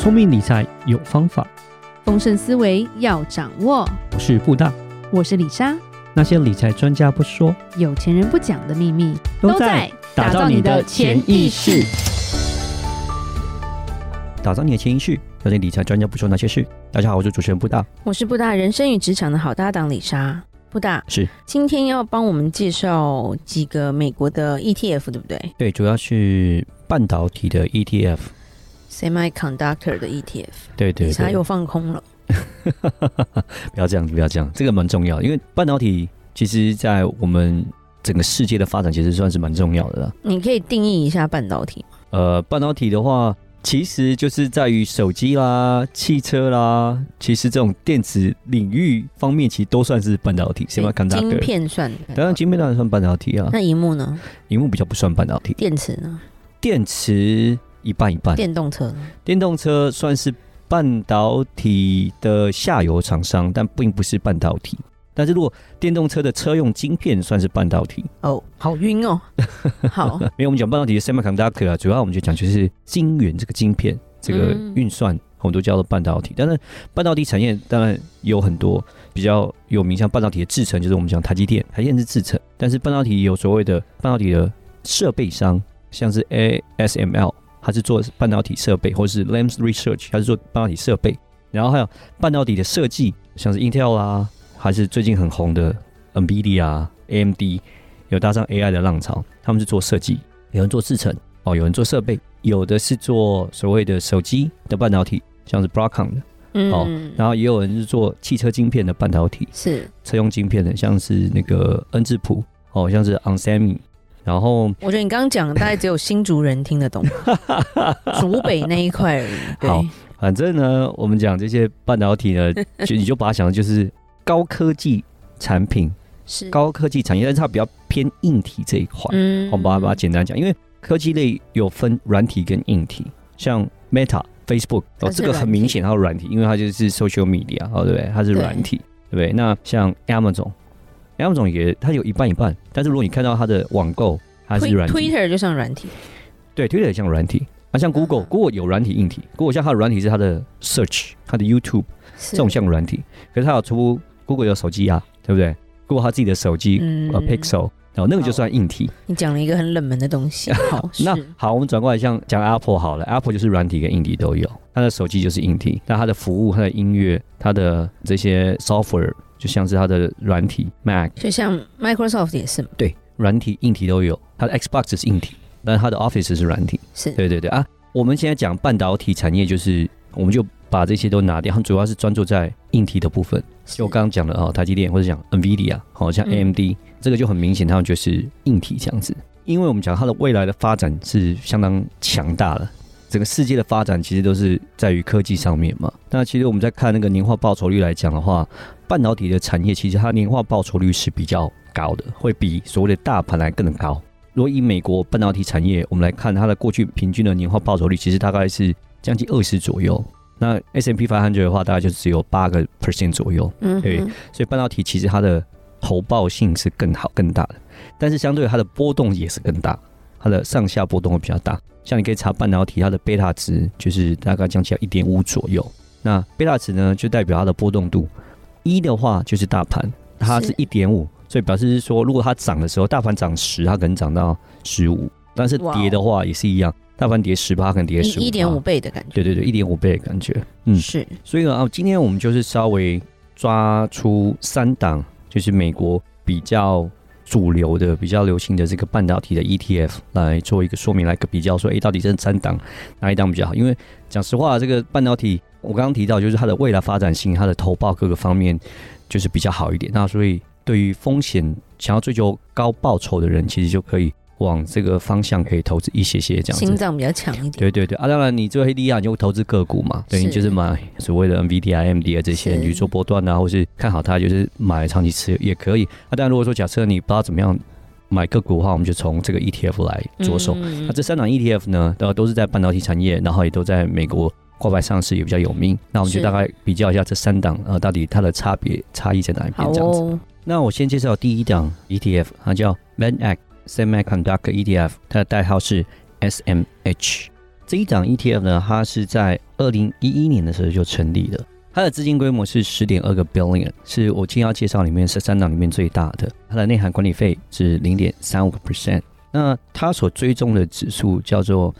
聪明理财有方法，丰盛思维要掌握。我是布大，我是李莎。那些理财专家不说，有钱人不讲的秘密，都在打造你的潜意识。打造你的潜意识，那些理财专家不说那些事。大家好，我是主持人布大，我是布大人生与职场的好搭档李莎。布大是今天要帮我们介绍几个美国的 ETF，对不对？对，主要是半导体的 ETF。Semiconductor 的 ETF，对对，它又放空了。不要这样，不要这样，这个蛮重要，因为半导体其实，在我们整个世界的发展，其实算是蛮重要的啦。你可以定义一下半导体吗？呃，半导体的话，其实就是在于手机啦、汽车啦，其实这种电子领域方面，其实都算是半导体。Semiconductor，晶片算？当然，晶片当然算半导体啊。那荧幕呢？荧幕比较不算半导体。电池呢？电池。一半一半。电动车，电动车算是半导体的下游厂商，但并不是半导体。但是如果电动车的车用晶片算是半导体哦，好晕哦。好，因为我们讲半导体的 semiconductor 啊，主要我们就讲就是晶圆这个晶片，这个运算我们都叫做半导体。但是半导体产业当然有很多比较有名，像半导体的制程，就是我们讲台积电，台积电是制程。但是半导体有所谓的半导体的设备商，像是 ASML。它是做半导体设备，或者是 Lam Research，它是做半导体设备。然后还有半导体的设计，像是 Intel 啊，还是最近很红的 NVIDIA、AMD，有搭上 AI 的浪潮。他们是做设计，有人做制程哦，有人做设备，有的是做所谓的手机的半导体，像是 Broadcom 的，嗯，哦，然后也有人是做汽车晶片的半导体，是车用晶片的，像是那个恩智浦，哦，像是 onsemi。然后我觉得你刚刚讲的大概只有新竹人听得懂，竹北那一块而已。对。好，反正呢，我们讲这些半导体呢，就你就把它想的就是高科技产品，是高科技产业，但是它比较偏硬体这一块。嗯，我们把它把它简单讲，因为科技类有分软体跟硬体，像 Meta、Facebook 哦，这个很明显它是软体，因为它就是 social media 哦，对不对？它是软体，对不对？那像 Amazon。Amazon 也，它有一半一半，但是如果你看到它的网购，它是软体。Twitter 就像软体，对，Twitter 也像软体。啊，像 Google，Google 有软体硬体，Google 像它的软体是它的 Search，它的 YouTube 这种像软体。可是它有出 Google 有手机啊，对不对？Google 它自己的手机，嗯，呃，Pixel，然后那个就算硬体。你讲了一个很冷门的东西。好，那好，我们转过来像讲 Apple 好了，Apple 就是软体跟硬体都有，它的手机就是硬体，那它的服务、它的音乐、它的这些 software。就像是它的软体 Mac，就像 Microsoft 也是，对，软体硬体都有。它的 Xbox 是硬体，但是它的 Office 是软体。是，对对对啊。我们现在讲半导体产业，就是我们就把这些都拿掉，它主要是专注在硬体的部分。就我刚刚讲的啊，台积电或者讲 NVIDIA，好像 AMD，嗯，这个就很明显，他们就是硬体这样子。因为我们讲它的未来的发展是相当强大的。整个世界的发展其实都是在于科技上面嘛。那其实我们在看那个年化报酬率来讲的话，半导体的产业其实它年化报酬率是比较高的，会比所谓的大盘来更高。如果以美国半导体产业，我们来看它的过去平均的年化报酬率，其实大概是将近二十左右。那 S M P 500的话，大概就只有八个 percent 左右。嗯，对。所以半导体其实它的投报性是更好、更大的，但是相对它的波动也是更大，它的上下波动会比较大。像你可以查半导体，它的贝塔值就是大概降起来一点五左右。那贝塔值呢，就代表它的波动度。一的话就是大盘，它是一点五，所以表示是说，如果它涨的时候，大盘涨十，它可能涨到十五；但是跌的话也是一样，大盘跌十，它可能跌十五。一点五倍的感觉。对对对，一点五倍的感觉。嗯，是。所以呢，啊，今天我们就是稍微抓出三档，就是美国比较。主流的比较流行的这个半导体的 ETF 来做一个说明，来个比较，说，诶，到底这三档哪一档比较好？因为讲实话，这个半导体我刚刚提到，就是它的未来发展性、它的投报各个方面就是比较好一点。那所以对于风险想要追求高报酬的人，其实就可以。往这个方向可以投资一些些这样子，心脏比较强一点。对对对啊，当然你做黑利亚，你就投资个股嘛，等于就是买所谓的 NVIDIA、AMD 啊这些，你去做波段啊，或是看好它，就是买长期持有也可以。啊，当然如果说假设你不知道怎么样买个股的话，我们就从这个 ETF 来着手。那、嗯啊、这三档 ETF 呢，都都是在半导体产业，然后也都在美国挂牌上市，也比较有名。那我们就大概比较一下这三档呃，到底它的差别差异在哪一边这样子。哦、那我先介绍第一档 ETF，它叫 VanEck。Semiconductor ETF，它的代号是 SMH。这一档 ETF 呢，它是在二零一一年的时候就成立了。它的资金规模是十点二个 billion，是我今天要介绍里面十三档里面最大的。它的内含管理费是零点三五个 percent。那它所追踪的指数叫做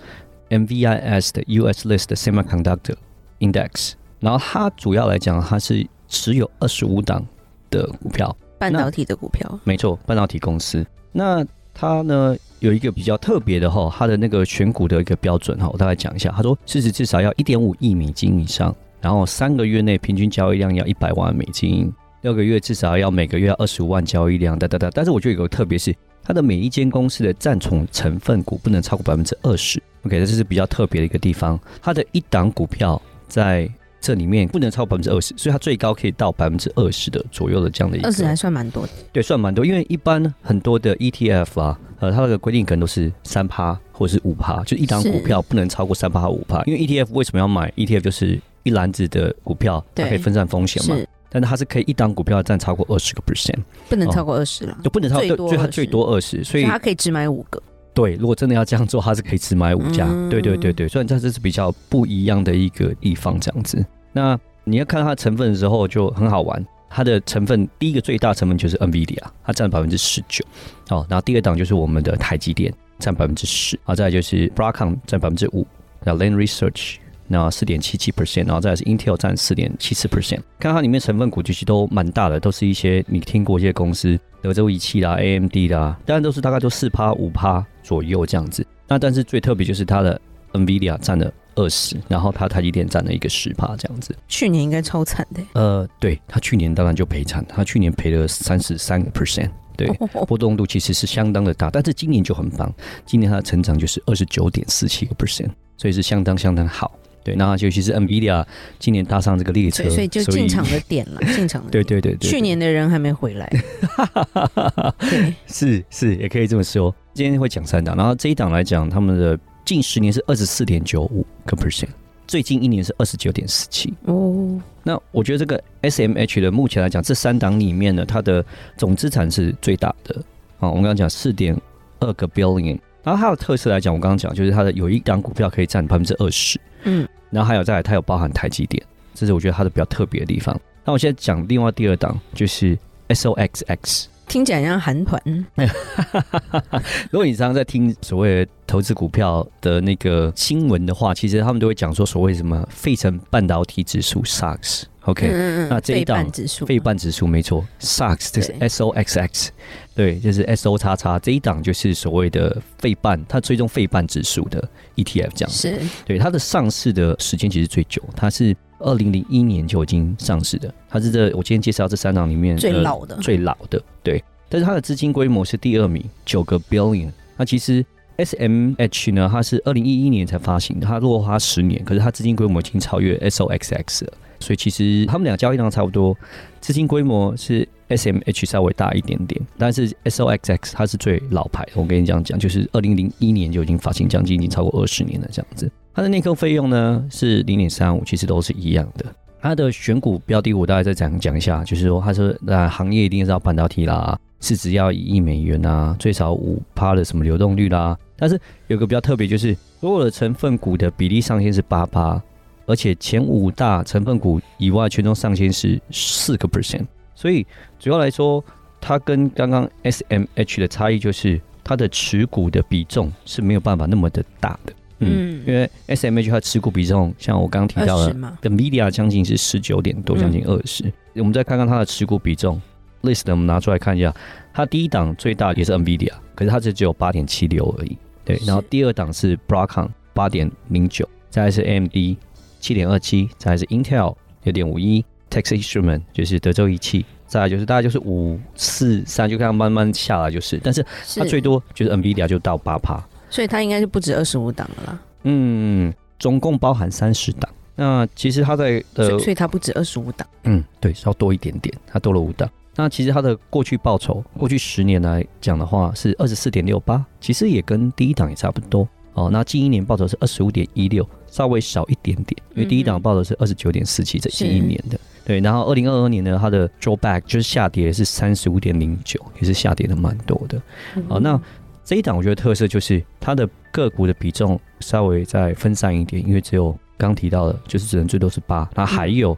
MVIS 的 US List Semiconductor Index。然后它主要来讲，它是持有二十五档的股票，半导体的股票。没错，半导体公司。那它呢有一个比较特别的哈，它的那个选股的一个标准哈，我大概讲一下。他说市值至少要一点五亿美金以上。然后三个月内平均交易量要一百万美金，六个月至少要每个月要二十五万交易量，哒哒哒。但是我觉得有个特别是，它的每一间公司的占总成分股不能超过百分之二十。OK，这是比较特别的一个地方。它的一档股票在这里面不能超过百分之二十，所以它最高可以到百分之二十的左右的这样的一个。二十还算蛮多的。对，算蛮多，因为一般很多的 ETF 啊，呃，它那个规定可能都是三趴或者是五趴，就一档股票不能超过三趴和五趴。因为 ETF 为什么要买 ETF 就是。一篮子的股票，它可以分散风险嘛？但是它是可以一档股票占超过二十个 percent，不能超过二十了，就不能超过，最它最多二十，所以它可以只买五个。对，如果真的要这样做，它是可以只买五家。嗯、对对对对，虽然这这是比较不一样的一个地方，这样子。那你要看它的成分的时候就很好玩，它的成分第一个最大成分就是 NVIDIA，它占百分之十九。哦，然后第二档就是我们的台积电，占百分之十。啊，再来就是 Broadcom 占百分之五，然后 Lane Research。那四点七七 percent，然后再来是 Intel 占四点七四 percent。看它里面成分股其实都蛮大的，都是一些你听过一些公司，德州仪器啦、AMD 啦，当然都是大概都四趴五趴左右这样子。那但是最特别就是它的 NVIDIA 占了二十，然后它台积电占了一个十帕这样子。去年应该超惨的。呃，对，它去年当然就赔惨，它去年赔了三十三个 percent，对，波动度其实是相当的大。但是今年就很棒，今年它的成长就是二十九点四七个 percent，所以是相当相当好。对，那尤其是 NVIDIA 今年搭上这个列车，所以就进场的点了，进场的对，对对去年的人还没回来，对，是是，也可以这么说。今天会讲三档，然后这一档来讲，他们的近十年是二十四点九五个 percent，最近一年是二十九点四七。哦，那我觉得这个 SMH 的目前来讲，这三档里面呢，它的总资产是最大的。啊，我们刚刚讲四点二个 billion。然后它的特色来讲，我刚刚讲就是它的有一档股票可以占百分之二十，嗯，然后还有再来它有包含台积电，这是我觉得它的比较特别的地方。那我现在讲另外第二档就是 SOXX，听起来像韩团。如果你常常在听所谓的投资股票的那个新闻的话，其实他们都会讲说所谓什么费城半导体指数 SOX。OK，那这一档费半指数没错，SOX 这是 S O X X，对，就是 S O 叉叉这一档就是所谓的费半，它追踪费半指数的 ETF 这样子。是，对，它的上市的时间其实最久，它是二零零一年就已经上市的，它是这我今天介绍这三档里面最老的，最老的，对。但是它的资金规模是第二名，九个 billion。那其实 SMH 呢，它是二零一一年才发行的，它落花十年，可是它资金规模已经超越 S O X X 了。所以其实他们俩交易量差不多，资金规模是 SMH 稍微大一点点，但是 SOXX 它是最老牌。我跟你这样讲，就是二零零一年就已经发行，将近已经超过二十年了这样子。它的内购费用呢是零点三五，其实都是一样的。它的选股标的我大概再讲讲一下，就是说它说那行业一定是要半导体啦，市值要一亿美元啊，最少五趴的什么流动率啦。但是有个比较特别，就是所有的成分股的比例上限是八趴。而且前五大成分股以外，权重上限是四个 percent，所以主要来说，它跟刚刚 SMH 的差异就是它的持股的比重是没有办法那么的大的。嗯，因为 SMH 它持股比重，像我刚刚提到的，NVIDIA 将近是十九点多，将近二十。我们再看看它的持股比重，list 我们拿出来看一下，它第一档最大也是 NVIDIA，可是它只只有八点七六而已。对，然后第二档是 Broadcom 八点零九，再来是 AMD。七点二七，再来是 Intel 六点五一，Texas Instrument 就是德州仪器，再来就是大概就是五四三，就看慢慢下来就是，但是它最多就是 NVIDIA 就到八趴，所以它应该是不止二十五档了啦。嗯，总共包含三十档。那其实它在呃，所以它不止二十五档。嗯，对，稍多一点点，它多了五档。那其实它的过去报酬，过去十年来讲的话是二十四点六八，其实也跟第一档也差不多。哦，那近一年报酬是二十五点一六，稍微少一点点，因为第一档报的是二十九点四七，这是一年的。对，然后二零二二年呢，它的 drawback 就是下跌是三十五点零九，也是下跌的蛮多的。好，那这一档我觉得特色就是它的个股的比重稍微再分散一点，因为只有刚提到的，就是只能最多是八。那还有，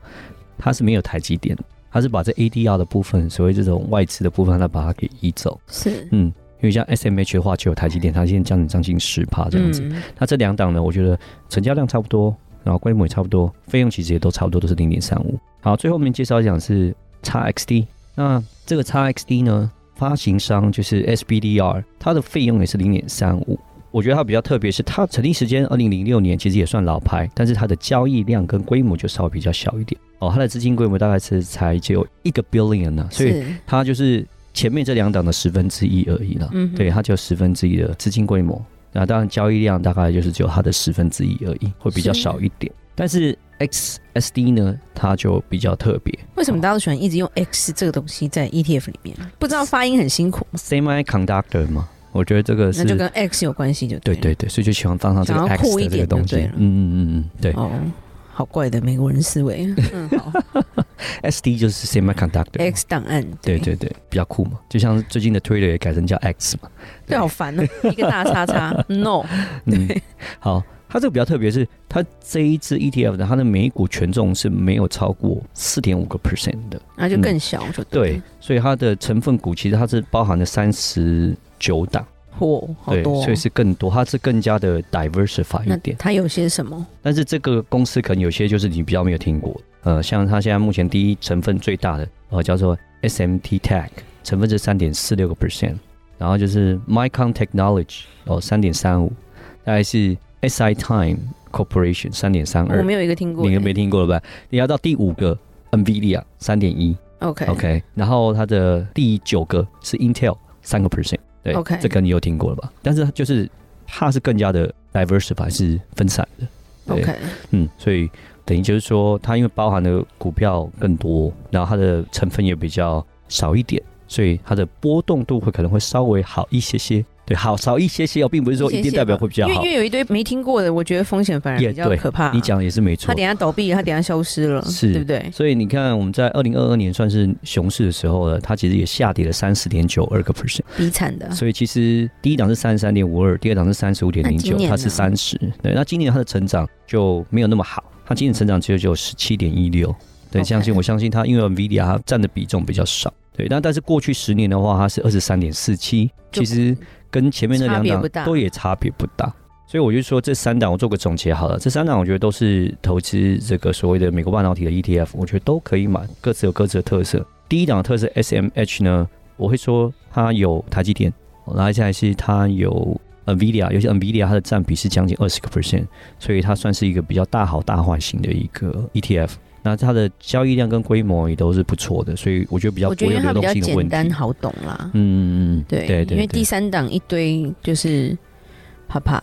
它是没有台积电，它是把这 ADR 的部分，所谓这种外资的部分，它把它给移走。是，嗯，因为像 SMH 的话，就有台积电，它现在将近将近十趴这样子。嗯、那这两档呢，我觉得成交量差不多，然后规模也差不多，费用其实也都差不多，都是零点三五。好，最后面介绍一讲是 XXD，那这个 XXD 呢，发行商就是 SBDR，它的费用也是零点三五。我觉得它比较特别，是它成立时间二零零六年，其实也算老牌，但是它的交易量跟规模就稍微比较小一点哦。它的资金规模大概是才只有一个 billion 呢，所以它就是前面这两档的十分之一而已了。嗯，对，它就十分之一的资金规模，那当然交易量大概就是只有它的十分之一而已，会比较少一点。但是 XSD 呢，它就比较特别。为什么大家都喜欢一直用 X 这个东西在 ETF 里面？不知道发音很辛苦？Semiconductor 吗？我觉得这个是那就跟 X 有关系，就对，对对对，所以就喜欢放上这个 X 的这个东西。嗯嗯嗯嗯，对。哦，好怪的美国人思维。嗯，好。SD 就是 Semiconductor。X 档案。对对对，比较酷嘛。就像最近的 Twitter 也改成叫 X 嘛。对，好烦啊！一个大叉叉，No。对。好，它这个比较特别，是它这一支 ETF 的它的每股权重是没有超过四点五个 percent 的，那就更小，就对。所以它的成分股其实它是包含了三十。九档，嚯，好多，所以是更多，它是更加的 diversify 一点。它有些什么？但是这个公司可能有些就是你比较没有听过，呃，像它现在目前第一成分最大的，呃，叫做 SMT Tech，成分是三点四六个 percent，然后就是 Micron Technology 哦，三点三五，大概是 SiTime Corporation 三点三二，我没有一个听过，你没听过了吧？你要到第五个 NVIDIA 三点一，OK OK，然后它的第九个是 Intel 三个 percent。对，Okay. 这个你有听过了吧？但是就是它是更加的 diversify，是分散的。对，Okay. 嗯，所以等于就是说，它因为包含的股票更多，然后它的成分也比较少一点，所以它的波动度会可能会稍微好一些些。对，好少一些些哦，并不是说一定代表会比较好。因为因为有一堆没听过的，我觉得风险反而比较可怕。你讲的也是没错。他等下倒闭，他等下消失了，是，对不对？所以你看，我们在二零二二年算是熊市的时候呢，它其实也下跌了三十点九二个 percent，比惨的。所以其实第一档是三十三点五二，第二档是三十五点零九，它是三十。对，那今年它的成长就没有那么好，它今年成长只有只有十七点一六。对，相信我相信它，因为 NVIDIA 它占的比重比较少。对，但但是过去十年的话，它是二十三点四七，其实。跟前面那两档都也差别不大，所以我就说这三档我做个总结好了。这三档我觉得都是投资这个所谓的美国半导体的 ETF，我觉得都可以买，各自有各自的特色。第一档的特色 SMH 呢，我会说它有台积电，然后接下来是它有 NVIDIA，尤其 NVIDIA 它的占比是将近二十个 percent，所以它算是一个比较大好大坏型的一个 ETF。那它的交易量跟规模也都是不错的，所以我觉得比较不会有流动性的问题。我觉得它比较简单好懂啦。嗯嗯嗯，对对对，因为第三档一堆就是怕怕。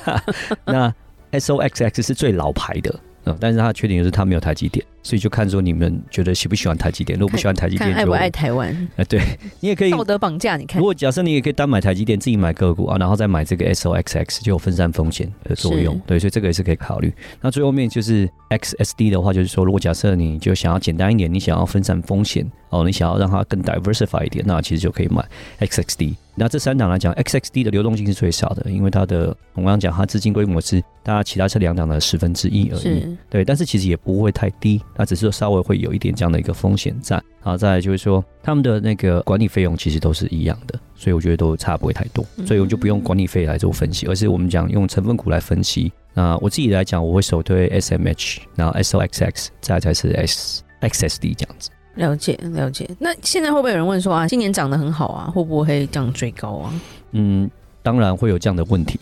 那 SOXX 是最老牌的。嗯，但是它的缺点就是它没有台积电，所以就看说你们觉得喜不喜欢台积电。如果不喜欢台积电，爱不爱台湾？哎，对 你也可以道德绑架。你看，如果假设你也可以单买台积电，自己买个股啊，然后再买这个 SOXX，就有分散风险的作用。对，所以这个也是可以考虑。那最后面就是 XSD 的话，就是说，如果假设你就想要简单一点，你想要分散风险哦，你想要让它更 diversify 一点，那其实就可以买 XXD。那这三档来讲，XXD 的流动性是最少的，因为它的我刚刚讲，它资金规模是大家其他这两档的十分之一而已。对，但是其实也不会太低，它只是说稍微会有一点这样的一个风险在。然后再来就是说，他们的那个管理费用其实都是一样的，所以我觉得都差不会太多，所以我就不用管理费来做分析，而是我们讲用成分股来分析。那我自己来讲，我会首推 SMH，然后 SOXX，再才是 S XSD 这样子。了解了解，那现在会不会有人问说啊，今年涨得很好啊，会不会这样追高啊？嗯，当然会有这样的问题，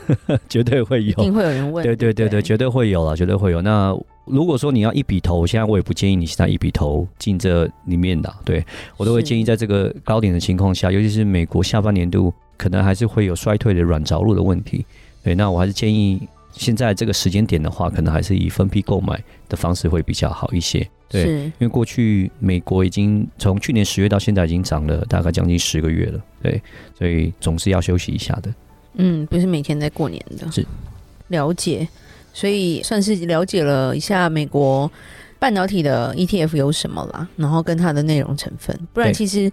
绝对会有，一定会有人问。对对对对，对绝对会有了，绝对会有。那如果说你要一笔投，现在我也不建议你现在一笔投进这里面的，对我都会建议在这个高点的情况下，尤其是美国下半年度可能还是会有衰退的软着陆的问题。对，那我还是建议。现在这个时间点的话，可能还是以分批购买的方式会比较好一些。对，因为过去美国已经从去年十月到现在已经涨了大概将近十个月了。对，所以总是要休息一下的。嗯，不是每天在过年的。是，了解。所以算是了解了一下美国半导体的 ETF 有什么啦，然后跟它的内容成分。不然其实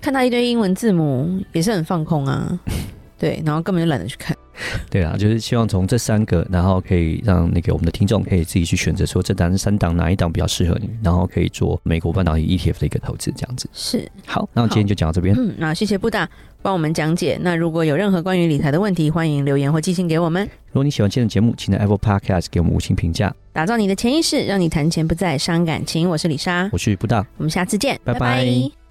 看它一堆英文字母也是很放空啊。对，然后根本就懒得去看。对啊，就是希望从这三个，然后可以让那个我们的听众可以自己去选择，说这档三档哪一档比较适合你，然后可以做美国半导体 ETF 的一个投资，这样子。是，好，那我今天就讲到这边。嗯，那谢谢布大帮我们讲解。那如果有任何关于理财的问题，欢迎留言或寄信给我们。如果你喜欢今天的节目，请在 Apple Podcast 给我们五星评价，打造你的潜意识，让你谈钱不再伤感情。我是李莎，我是布大，我们下次见，拜拜。拜拜。